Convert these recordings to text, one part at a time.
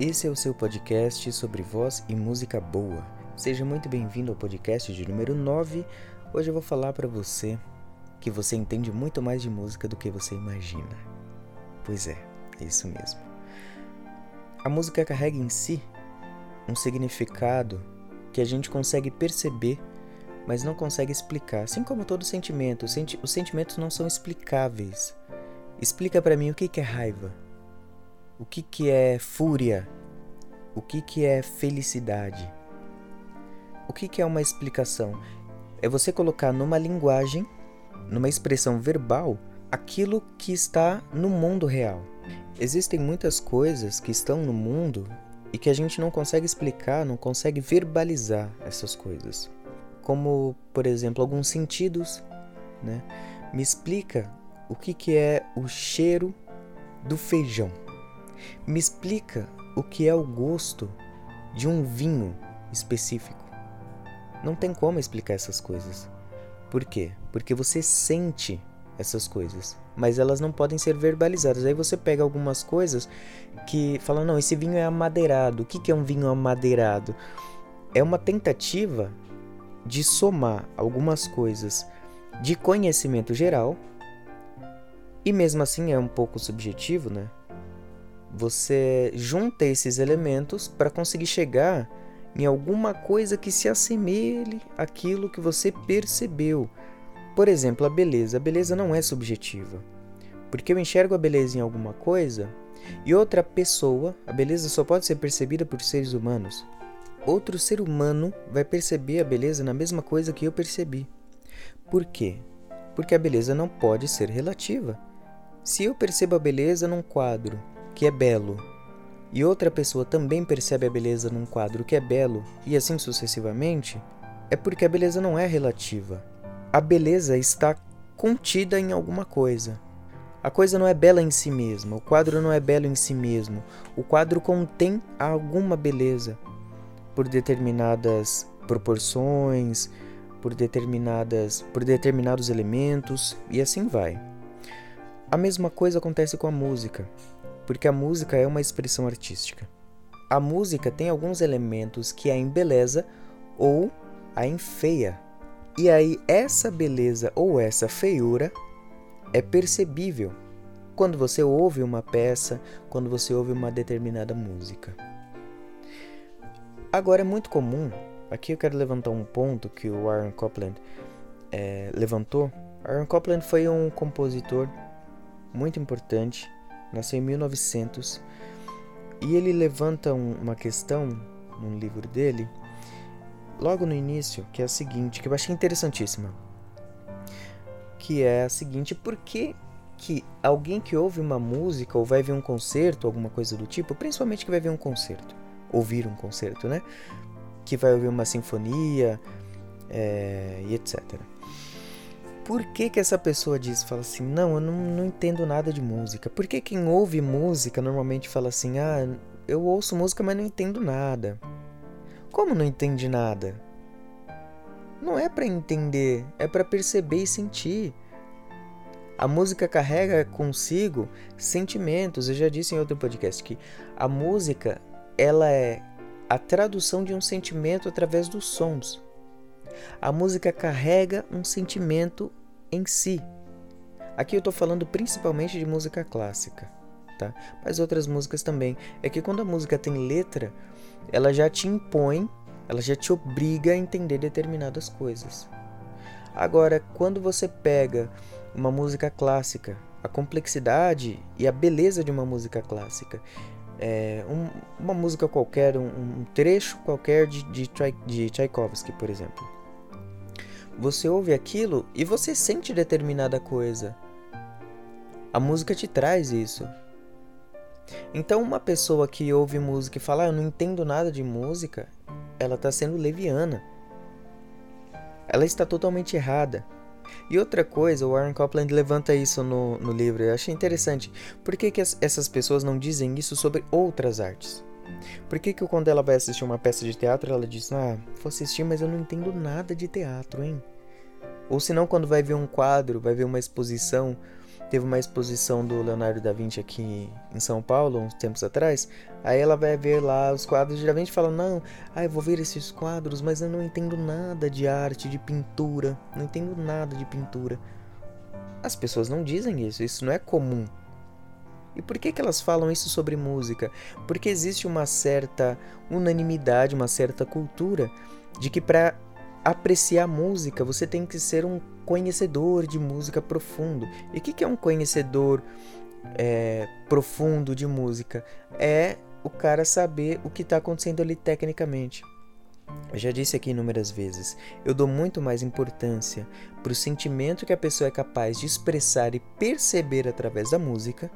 Esse é o seu podcast sobre voz e música boa. Seja muito bem-vindo ao podcast de número 9. Hoje eu vou falar para você que você entende muito mais de música do que você imagina. Pois é, é isso mesmo. A música carrega em si um significado que a gente consegue perceber, mas não consegue explicar. Assim como todo sentimento, os sentimentos não são explicáveis. Explica para mim o que é raiva, o que, que é fúria? O que, que é felicidade? O que, que é uma explicação? É você colocar numa linguagem, numa expressão verbal, aquilo que está no mundo real. Existem muitas coisas que estão no mundo e que a gente não consegue explicar, não consegue verbalizar essas coisas. Como, por exemplo, alguns sentidos. Né? Me explica o que, que é o cheiro do feijão. Me explica o que é o gosto de um vinho específico. Não tem como explicar essas coisas. Por quê? Porque você sente essas coisas, mas elas não podem ser verbalizadas. Aí você pega algumas coisas que falam: não, esse vinho é amadeirado. O que é um vinho amadeirado? É uma tentativa de somar algumas coisas de conhecimento geral, e mesmo assim é um pouco subjetivo, né? Você junta esses elementos para conseguir chegar em alguma coisa que se assemelhe àquilo que você percebeu. Por exemplo, a beleza. A beleza não é subjetiva. Porque eu enxergo a beleza em alguma coisa e outra pessoa, a beleza só pode ser percebida por seres humanos. Outro ser humano vai perceber a beleza na mesma coisa que eu percebi. Por quê? Porque a beleza não pode ser relativa. Se eu percebo a beleza num quadro que é belo, e outra pessoa também percebe a beleza num quadro que é belo, e assim sucessivamente, é porque a beleza não é relativa. A beleza está contida em alguma coisa. A coisa não é bela em si mesma, o quadro não é belo em si mesmo. O quadro contém alguma beleza por determinadas proporções, por determinadas por determinados elementos e assim vai. A mesma coisa acontece com a música porque a música é uma expressão artística. A música tem alguns elementos que a embeleza ou a enfeia. E aí essa beleza ou essa feiura é percebível quando você ouve uma peça, quando você ouve uma determinada música. Agora é muito comum, aqui eu quero levantar um ponto que o Aaron Copland é, levantou. Aaron Copland foi um compositor muito importante nasceu em 1900 e ele levanta um, uma questão num livro dele, logo no início, que é a seguinte, que eu achei interessantíssima. Que é a seguinte, por que, que alguém que ouve uma música ou vai ver um concerto, alguma coisa do tipo, principalmente que vai ver um concerto, ouvir um concerto, né? Que vai ouvir uma sinfonia é, e etc por que, que essa pessoa diz, fala assim, não, eu não, não entendo nada de música? Por que quem ouve música normalmente fala assim, ah, eu ouço música, mas não entendo nada? Como não entende nada? Não é para entender, é para perceber e sentir. A música carrega consigo sentimentos. Eu já disse em outro podcast que a música ela é a tradução de um sentimento através dos sons. A música carrega um sentimento em si. Aqui eu estou falando principalmente de música clássica, tá? Mas outras músicas também. É que quando a música tem letra, ela já te impõe, ela já te obriga a entender determinadas coisas. Agora, quando você pega uma música clássica, a complexidade e a beleza de uma música clássica, é, um, uma música qualquer, um, um trecho qualquer de, de, de Tchaikovsky, por exemplo você ouve aquilo e você sente determinada coisa. A música te traz isso. Então, uma pessoa que ouve música e fala, ah, eu não entendo nada de música, ela está sendo leviana. Ela está totalmente errada. E outra coisa, o Warren Copland levanta isso no, no livro, eu achei interessante. Por que, que as, essas pessoas não dizem isso sobre outras artes? Por que, que quando ela vai assistir uma peça de teatro, ela diz: Ah, vou assistir, mas eu não entendo nada de teatro, hein? Ou se não, quando vai ver um quadro, vai ver uma exposição teve uma exposição do Leonardo da Vinci aqui em São Paulo, uns tempos atrás. Aí ela vai ver lá os quadros e geralmente fala: Não, ah, eu vou ver esses quadros, mas eu não entendo nada de arte, de pintura. Não entendo nada de pintura. As pessoas não dizem isso, isso não é comum. E por que, que elas falam isso sobre música? Porque existe uma certa unanimidade, uma certa cultura de que para apreciar música você tem que ser um conhecedor de música profundo. E o que, que é um conhecedor é, profundo de música? É o cara saber o que está acontecendo ali tecnicamente. Eu já disse aqui inúmeras vezes, eu dou muito mais importância para o sentimento que a pessoa é capaz de expressar e perceber através da música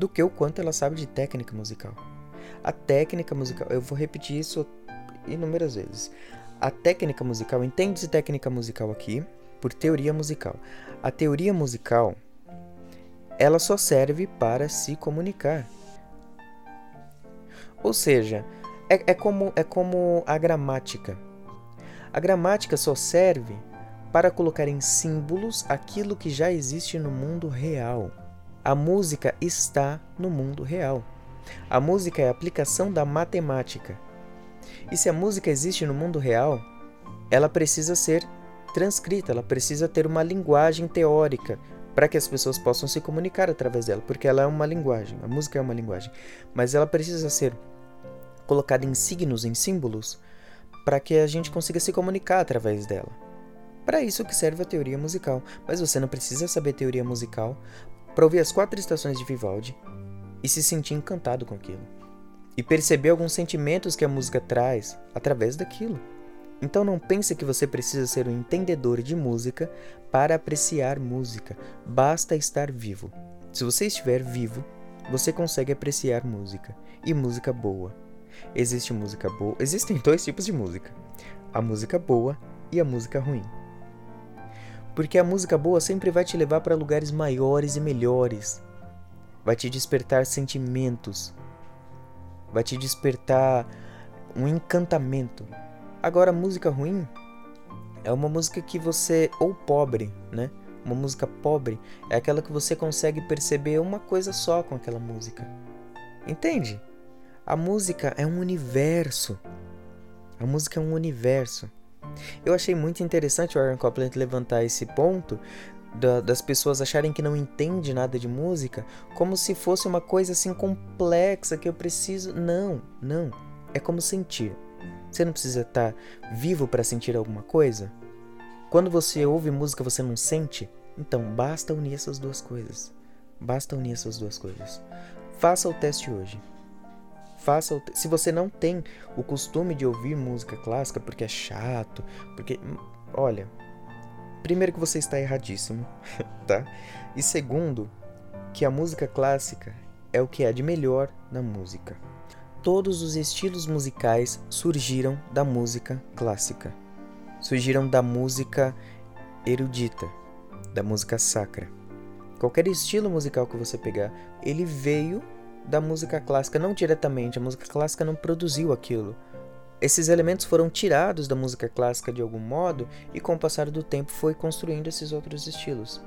do que o quanto ela sabe de técnica musical. A técnica musical, eu vou repetir isso inúmeras vezes. A técnica musical, entende-se técnica musical aqui por teoria musical. A teoria musical, ela só serve para se comunicar. Ou seja, é, é, como, é como a gramática. A gramática só serve para colocar em símbolos aquilo que já existe no mundo real. A música está no mundo real. A música é a aplicação da matemática. E se a música existe no mundo real, ela precisa ser transcrita, ela precisa ter uma linguagem teórica para que as pessoas possam se comunicar através dela, porque ela é uma linguagem, a música é uma linguagem, mas ela precisa ser colocada em signos, em símbolos, para que a gente consiga se comunicar através dela. Para isso que serve a teoria musical, mas você não precisa saber teoria musical para ouvir as quatro estações de Vivaldi e se sentir encantado com aquilo. E perceber alguns sentimentos que a música traz através daquilo. Então não pense que você precisa ser um entendedor de música para apreciar música. Basta estar vivo. Se você estiver vivo, você consegue apreciar música e música boa. Existe música boa, existem dois tipos de música: a música boa e a música ruim porque a música boa sempre vai te levar para lugares maiores e melhores. Vai te despertar sentimentos. Vai te despertar um encantamento. Agora, a música ruim é uma música que você ou pobre, né? Uma música pobre é aquela que você consegue perceber uma coisa só com aquela música. Entende? A música é um universo. A música é um universo. Eu achei muito interessante o Aaron Copland levantar esse ponto da, das pessoas acharem que não entende nada de música, como se fosse uma coisa assim complexa que eu preciso. Não, não. É como sentir. Você não precisa estar vivo para sentir alguma coisa? Quando você ouve música, você não sente? Então, basta unir essas duas coisas. Basta unir essas duas coisas. Faça o teste hoje. Faça o... Se você não tem o costume de ouvir música clássica porque é chato, porque. Hum, olha. Primeiro, que você está erradíssimo, tá? E segundo, que a música clássica é o que há de melhor na música. Todos os estilos musicais surgiram da música clássica. Surgiram da música erudita, da música sacra. Qualquer estilo musical que você pegar, ele veio da música clássica, não diretamente, a música clássica não produziu aquilo. Esses elementos foram tirados da música clássica de algum modo e com o passar do tempo foi construindo esses outros estilos.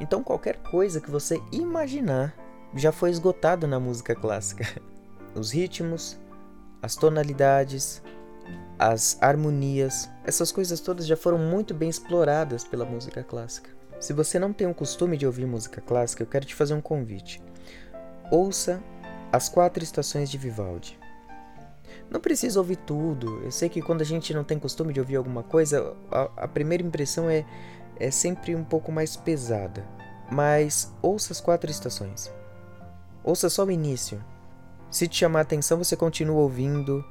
Então qualquer coisa que você imaginar já foi esgotado na música clássica. Os ritmos, as tonalidades, as harmonias, essas coisas todas já foram muito bem exploradas pela música clássica. Se você não tem o costume de ouvir música clássica, eu quero te fazer um convite. Ouça as quatro estações de Vivaldi. Não precisa ouvir tudo. Eu sei que quando a gente não tem costume de ouvir alguma coisa, a, a primeira impressão é, é sempre um pouco mais pesada. Mas ouça as quatro estações. Ouça só o início. Se te chamar a atenção, você continua ouvindo.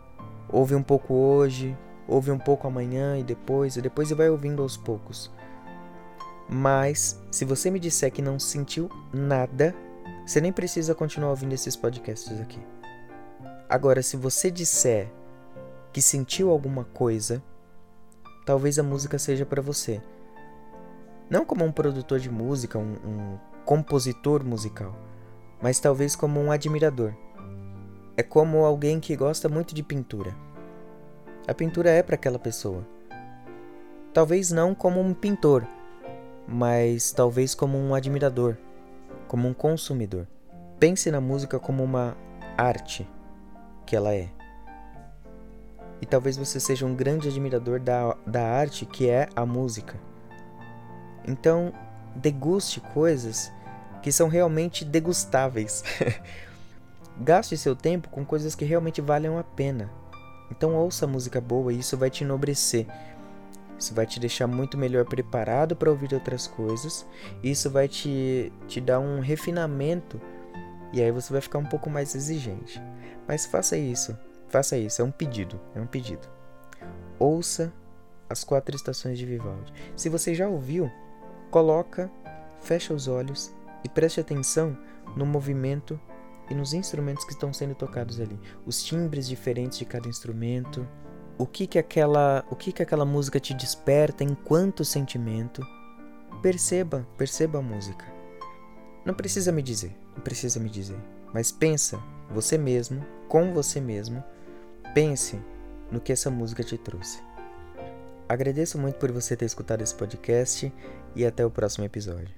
Ouve um pouco hoje, ouve um pouco amanhã e depois, e depois vai ouvindo aos poucos. Mas, se você me disser que não sentiu nada, você nem precisa continuar ouvindo esses podcasts aqui. Agora, se você disser que sentiu alguma coisa, talvez a música seja para você. Não como um produtor de música, um, um compositor musical, mas talvez como um admirador. É como alguém que gosta muito de pintura. A pintura é para aquela pessoa. Talvez não como um pintor, mas talvez como um admirador, como um consumidor. Pense na música como uma arte que ela é. E talvez você seja um grande admirador da, da arte que é a música. Então, deguste coisas que são realmente degustáveis. Gaste seu tempo com coisas que realmente valham a pena. Então ouça música boa e isso vai te enobrecer. Isso vai te deixar muito melhor preparado para ouvir outras coisas. Isso vai te, te dar um refinamento. E aí você vai ficar um pouco mais exigente. Mas faça isso. Faça isso. É um pedido. É um pedido. Ouça as quatro estações de Vivaldi. Se você já ouviu, coloca, fecha os olhos e preste atenção no movimento e nos instrumentos que estão sendo tocados ali, os timbres diferentes de cada instrumento, o que que aquela, o que que aquela música te desperta enquanto sentimento. Perceba, perceba a música. Não precisa me dizer, não precisa me dizer, mas pensa você mesmo, com você mesmo, pense no que essa música te trouxe. Agradeço muito por você ter escutado esse podcast e até o próximo episódio.